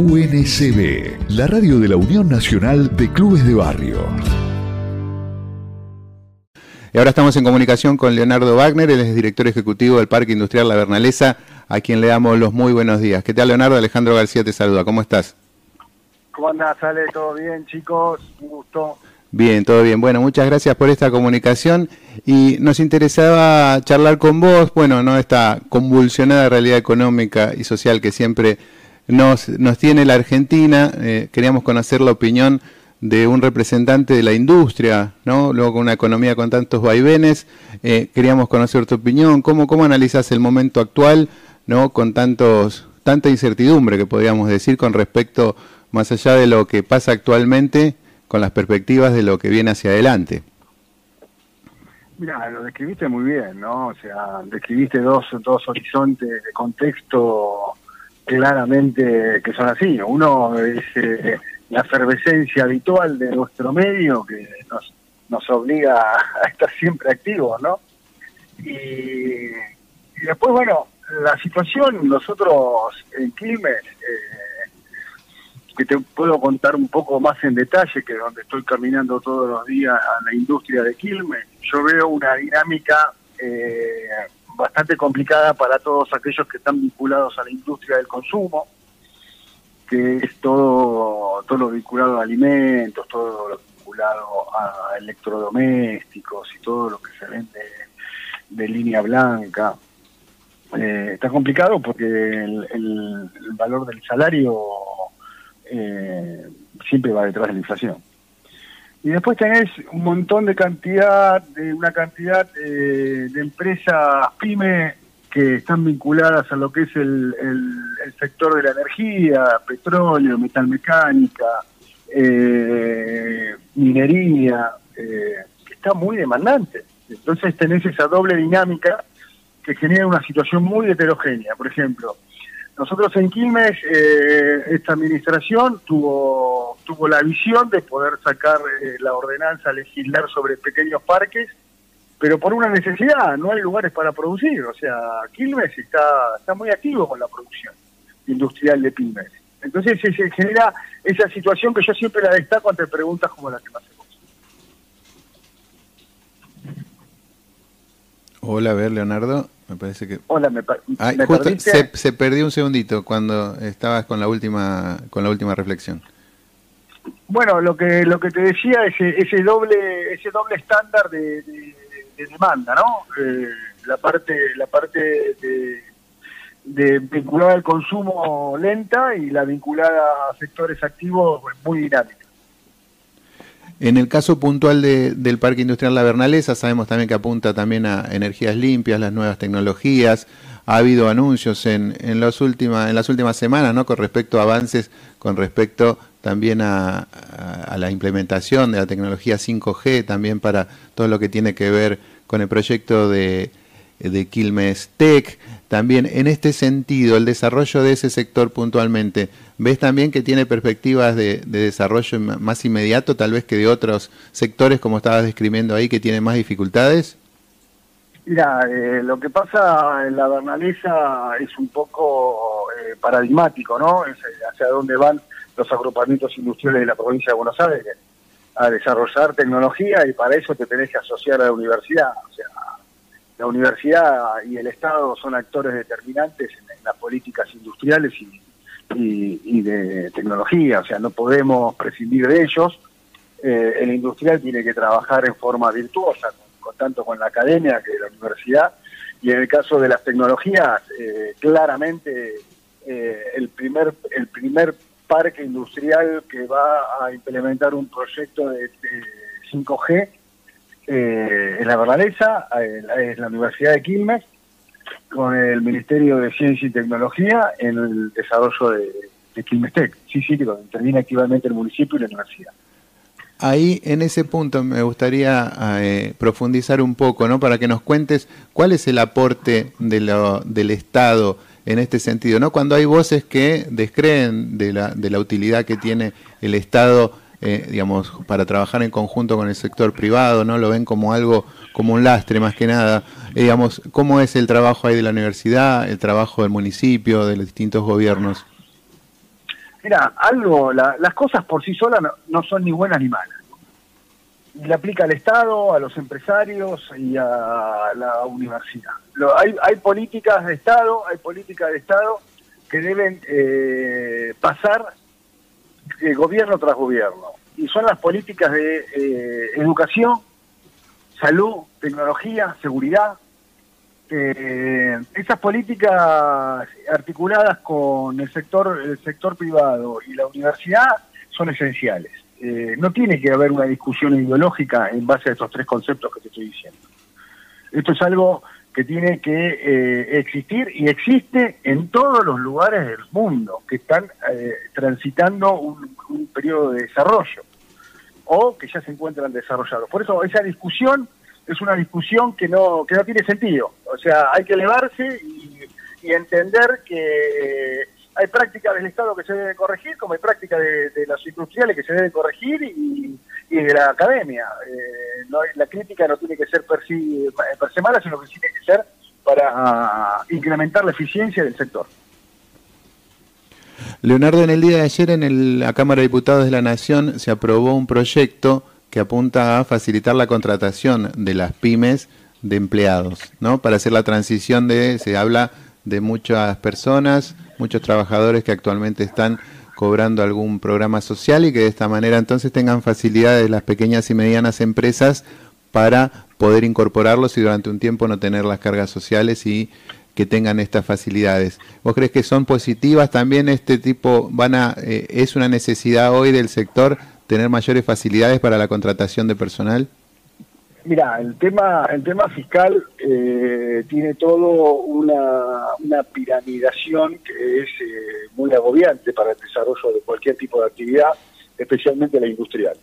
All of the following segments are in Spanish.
UNCB, la radio de la Unión Nacional de Clubes de Barrio. Y ahora estamos en comunicación con Leonardo Wagner, él es director ejecutivo del Parque Industrial La Bernalesa, a quien le damos los muy buenos días. ¿Qué tal, Leonardo? Alejandro García te saluda. ¿Cómo estás? ¿Cómo andás, Ale? ¿Todo bien, chicos? Un gusto. Bien, todo bien. Bueno, muchas gracias por esta comunicación y nos interesaba charlar con vos, bueno, no esta convulsionada realidad económica y social que siempre nos, nos tiene la Argentina. Eh, queríamos conocer la opinión de un representante de la industria, ¿no? Luego con una economía con tantos vaivenes, eh, queríamos conocer tu opinión, cómo, cómo analizas el momento actual, ¿no? Con tantos, tanta incertidumbre que podríamos decir con respecto, más allá de lo que pasa actualmente, con las perspectivas de lo que viene hacia adelante. Mira, lo describiste muy bien, ¿no? O sea, describiste dos, dos horizontes de contexto claramente que son así. Uno es eh, la efervescencia habitual de nuestro medio que nos, nos obliga a estar siempre activos, ¿no? Y, después, bueno, la situación, nosotros en Quilmes, eh, que te puedo contar un poco más en detalle, que donde estoy caminando todos los días a la industria de Quilmes, yo veo una dinámica eh, bastante complicada para todos aquellos que están vinculados a la industria del consumo, que es todo, todo lo vinculado a alimentos, todo lo vinculado a electrodomésticos y todo lo que se vende de línea blanca. Eh, está complicado porque el, valor del salario eh, siempre va detrás de la inflación. Y después tenés un montón de cantidad, de una cantidad eh, de empresas pyme que están vinculadas a lo que es el, sector de la energía, petróleo, metalmecánica, eh, minería, eh, que está muy demandante. Entonces tenés esa doble dinámica que genera una situación muy heterogénea. Por ejemplo, nosotros en Quilmes, eh, esta administración tuvo, tuvo la visión de poder sacar la ordenanza legislar sobre pequeños parques pero por una necesidad, no hay lugares para producir. O sea, Quilmes está, está muy activo con la producción industrial de pymes. Entonces se, genera esa situación que yo siempre la destaco ante preguntas como las que me hacemos. Hola, a ver, Leonardo. Me parece que. Hola, me, se, se, perdió un segundito cuando estabas con la última con la última reflexión. Bueno, lo que lo que te decía ese ese doble ese doble estándar de demanda, ¿no? Eh, la parte la parte de, de, vinculada al consumo lenta y la vinculada a sectores activos muy dinámica. En el caso puntual del Parque Industrial La Bernalesa, sabemos también que apunta también a energías limpias, las nuevas tecnologías. Ha habido anuncios en, en, los última, en las últimas semanas ¿no? con respecto a avances, con respecto también a, a, la implementación de la tecnología 5G, también para todo lo que tiene que ver con el proyecto de, de Quilmes Tech. También en este sentido, el desarrollo de ese sector puntualmente, ¿ves también que tiene perspectivas de, desarrollo más inmediato, tal vez que de otros sectores, como estabas describiendo ahí, que tienen más dificultades? Mira, eh, lo que pasa en la Bernalesa es un poco eh, paradigmático, ¿no? Es eh, hacia dónde van los agrupamientos industriales de la provincia de Buenos Aires a desarrollar tecnología y para eso te tenés que asociar a la universidad. O sea, la universidad y el Estado son actores determinantes en, las políticas industriales y, de tecnología. O sea, no podemos prescindir de ellos. Eh, el industrial tiene que trabajar en forma virtuosa, con, tanto con la academia que la universidad. Y en el caso de las tecnologías, eh, claramente eh, el primer el primer parque industrial que va a implementar un proyecto de, 5G eh, en la Bernalesa, es la Universidad de Quilmes, con el Ministerio de Ciencia y Tecnología en el desarrollo de, de Quilmes Tech. Sí, sí, que interviene activamente el municipio y la universidad. Ahí, en ese punto, me gustaría eh, profundizar un poco, ¿no? Para que nos cuentes cuál es el aporte de lo, del Estado en este sentido, ¿no? Cuando hay voces que descreen de la, de la utilidad que tiene el Estado, eh, digamos, para trabajar en conjunto con el sector privado, ¿no? Lo ven como algo, como un lastre más que nada. Eh, digamos, ¿cómo es el trabajo ahí de la universidad, el trabajo del municipio, de los distintos gobiernos? Mira, algo, las cosas por sí solas no, son ni buenas ni malas. Le aplica al Estado, a los empresarios y a la universidad. hay, hay políticas de Estado, hay políticas de Estado que deben eh, pasar eh, gobierno tras gobierno. Y son las políticas de eh, educación, salud, tecnología, seguridad. esas políticas articuladas con el sector, el sector privado y la universidad son esenciales. no tiene que haber una discusión ideológica en base a estos tres conceptos que te estoy diciendo. Esto es algo que tiene que eh, existir y existe en todos los lugares del mundo que están eh, transitando un, periodo de desarrollo o que ya se encuentran desarrollados. Por eso esa discusión es una discusión que no que no tiene sentido. O sea, hay que elevarse y, entender que hay prácticas del Estado que se deben corregir, como hay prácticas de, los industriales que se deben corregir y, y de la academia. Eh, no, la crítica no tiene que ser per, sí, per se mala, sino que tiene que ser para incrementar la eficiencia del sector. Leonardo, en el día de ayer en la Cámara de Diputados de la Nación se aprobó un proyecto que apunta a facilitar la contratación de las pymes de empleados, ¿no? Para hacer la transición de, se habla de muchas personas, muchos trabajadores que actualmente están cobrando algún programa social y que de esta manera entonces tengan facilidades las pequeñas y medianas empresas para poder incorporarlos y durante un tiempo no tener las cargas sociales y que tengan estas facilidades. ¿Vos crees que son positivas también este tipo, van a, eh, es una necesidad hoy del sector tener mayores facilidades para la contratación de personal? Mira, el tema, el tema fiscal eh, tiene todo una, una, piramidación que es eh, muy agobiante para el desarrollo de cualquier tipo de actividad, especialmente la industrial.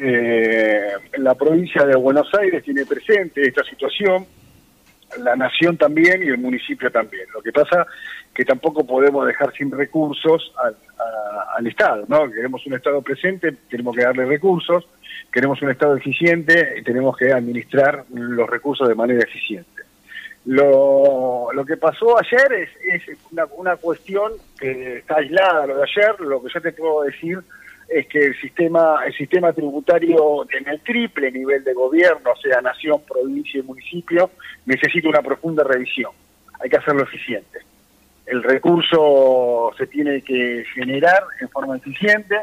Eh, la provincia de Buenos Aires tiene presente esta situación, la nación también y el municipio también. Lo que pasa que tampoco podemos dejar sin recursos al, al Estado, ¿no? Queremos un Estado presente, tenemos que darle recursos queremos un Estado eficiente y tenemos que administrar los recursos de manera eficiente. Lo, lo que pasó ayer es, es una, una, cuestión que está aislada lo de ayer, lo que yo te puedo decir es que el sistema, el sistema tributario en el triple nivel de gobierno, sea nación, provincia y municipio, necesita una profunda revisión. Hay que hacerlo eficiente. El recurso se tiene que generar en forma eficiente,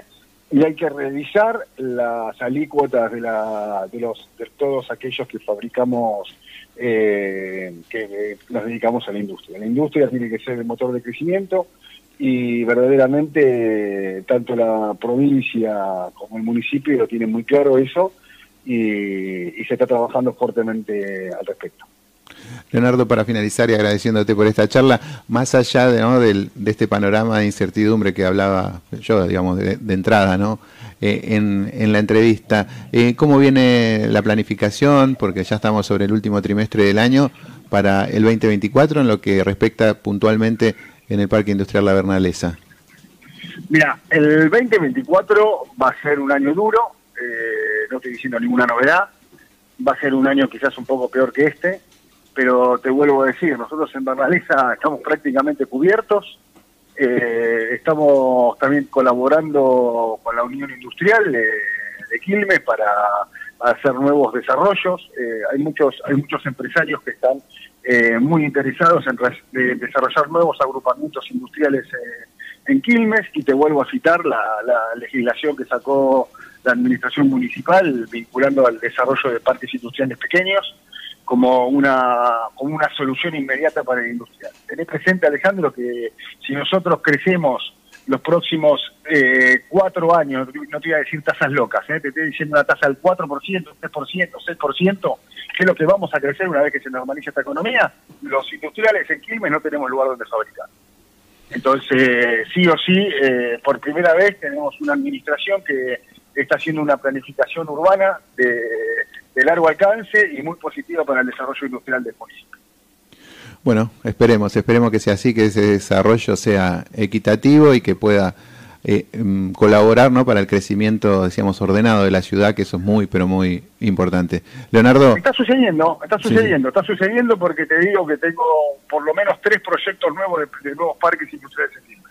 y hay que revisar las alícuotas de, la, de, los, de todos aquellos que fabricamos, eh, que nos dedicamos a la industria. La industria tiene que ser el motor de crecimiento y verdaderamente tanto la provincia como el municipio lo tienen muy claro eso y se está trabajando fuertemente al respecto. Leonardo, para finalizar y agradeciéndote por esta charla, más allá de, este panorama de incertidumbre que hablaba yo, digamos, de, entrada, ¿no? Eh, en, la entrevista, eh, ¿cómo viene la planificación? Porque ya estamos sobre el último trimestre del año para el 2024 en lo que respecta puntualmente en el Parque Industrial La Bernalesa. Mira, el 2024 va a ser un año duro, eh, no estoy diciendo ninguna novedad, va a ser un año quizás un poco peor que este, pero te vuelvo a decir, nosotros en Bernalesa estamos prácticamente cubiertos, eh, estamos también colaborando con la Unión Industrial de, Quilmes para hacer nuevos desarrollos. Eh, hay muchos hay muchos empresarios que están eh, muy interesados en desarrollar nuevos agrupamientos industriales en Quilmes y te vuelvo a citar la, la legislación que sacó la administración municipal vinculando al desarrollo de parques industriales pequeños como una, como una solución inmediata para la industria. Tenés presente, Alejandro, que si nosotros crecemos los próximos eh, cuatro años, no te iba a decir tasas locas, ¿eh? te estoy diciendo una tasa del 4%, 3%, 6%, que es lo que vamos a crecer una vez que se normalice esta economía, los industriales en Quilmes no tenemos lugar donde fabricar. Entonces, sí o sí, eh, por primera vez tenemos una administración que está haciendo una planificación urbana de de largo alcance y muy positiva para el desarrollo industrial del municipio. Bueno, esperemos, esperemos que sea así, que ese desarrollo sea equitativo y que pueda eh, mm, colaborar ¿no? para el crecimiento, decíamos, ordenado de la ciudad, que eso es muy, pero muy importante. Leonardo. Está sucediendo, está sucediendo, está sucediendo porque te digo que tengo por lo menos tres proyectos nuevos de, nuevos parques industriales en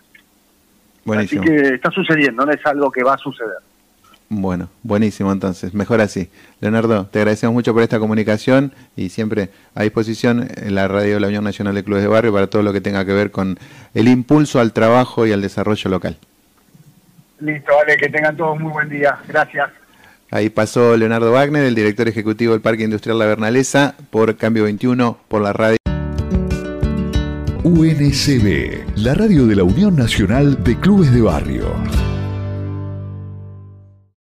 Así que está sucediendo, no es algo que va a suceder. Bueno, buenísimo entonces, mejor así. Leonardo, te agradecemos mucho por esta comunicación y siempre a disposición en la radio de la Unión Nacional de Clubes de Barrio para todo lo que tenga que ver con el impulso al trabajo y al desarrollo local. Listo, vale, que tengan todos muy buen día. Gracias. Ahí pasó Leonardo Wagner, el director ejecutivo del Parque Industrial La Bernalesa, por Cambio 21, por la radio. UNCB, la radio de la Unión Nacional de Clubes de Barrio.